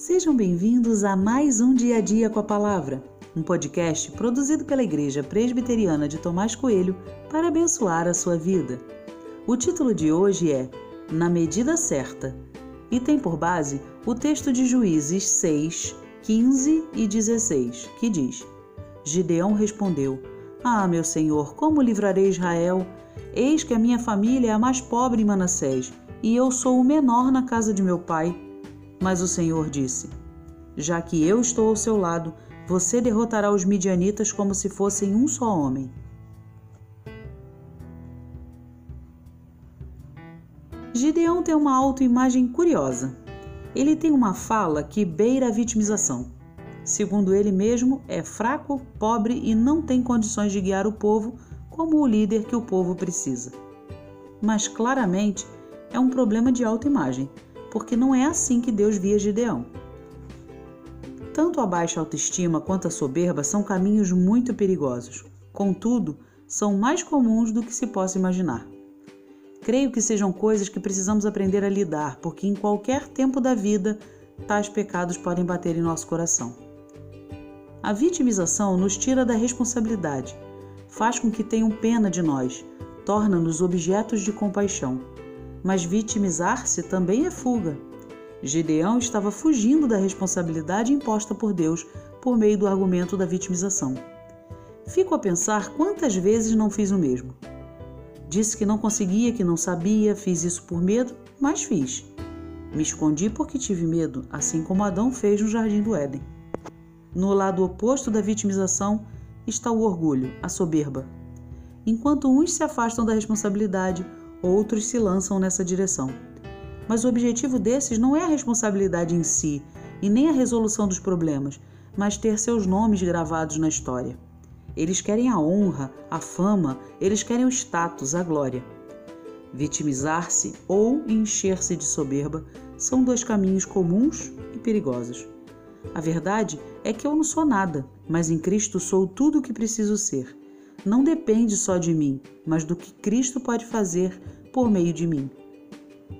Sejam bem-vindos a mais um Dia a Dia com a Palavra, um podcast produzido pela Igreja Presbiteriana de Tomás Coelho para abençoar a sua vida. O título de hoje é Na Medida Certa e tem por base o texto de Juízes 6, 15 e 16, que diz: Gideão respondeu: Ah, meu senhor, como livrarei Israel? Eis que a minha família é a mais pobre em Manassés, e eu sou o menor na casa de meu pai. Mas o Senhor disse: Já que eu estou ao seu lado, você derrotará os midianitas como se fossem um só homem. Gideão tem uma autoimagem curiosa. Ele tem uma fala que beira a vitimização. Segundo ele mesmo, é fraco, pobre e não tem condições de guiar o povo como o líder que o povo precisa. Mas claramente é um problema de autoimagem, porque não é assim que Deus via Gideão. Tanto a baixa autoestima quanto a soberba são caminhos muito perigosos. Contudo, são mais comuns do que se possa imaginar. Creio que sejam coisas que precisamos aprender a lidar, porque em qualquer tempo da vida, tais pecados podem bater em nosso coração. A vitimização nos tira da responsabilidade, faz com que tenham pena de nós, torna-nos objetos de compaixão. Mas vitimizar-se também é fuga. Gideão estava fugindo da responsabilidade imposta por Deus por meio do argumento da vitimização. Fico a pensar quantas vezes não fiz o mesmo. Disse que não conseguia, que não sabia, fiz isso por medo, mas fiz. Me escondi porque tive medo, assim como Adão fez no jardim do Éden. No lado oposto da vitimização está o orgulho, a soberba. Enquanto uns se afastam da responsabilidade, outros se lançam nessa direção. Mas o objetivo desses não é a responsabilidade em si e nem a resolução dos problemas, mas ter seus nomes gravados na história. Eles querem a honra, a fama, eles querem o status, a glória. Vitimizar-se ou encher-se de soberba são dois caminhos comuns e perigosos. A verdade é que eu não sou nada, mas em Cristo sou tudo o que preciso ser não depende só de mim, mas do que Cristo pode fazer por meio de mim.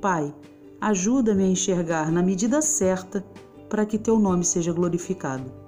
Pai, ajuda-me a enxergar na medida certa para que teu nome seja glorificado.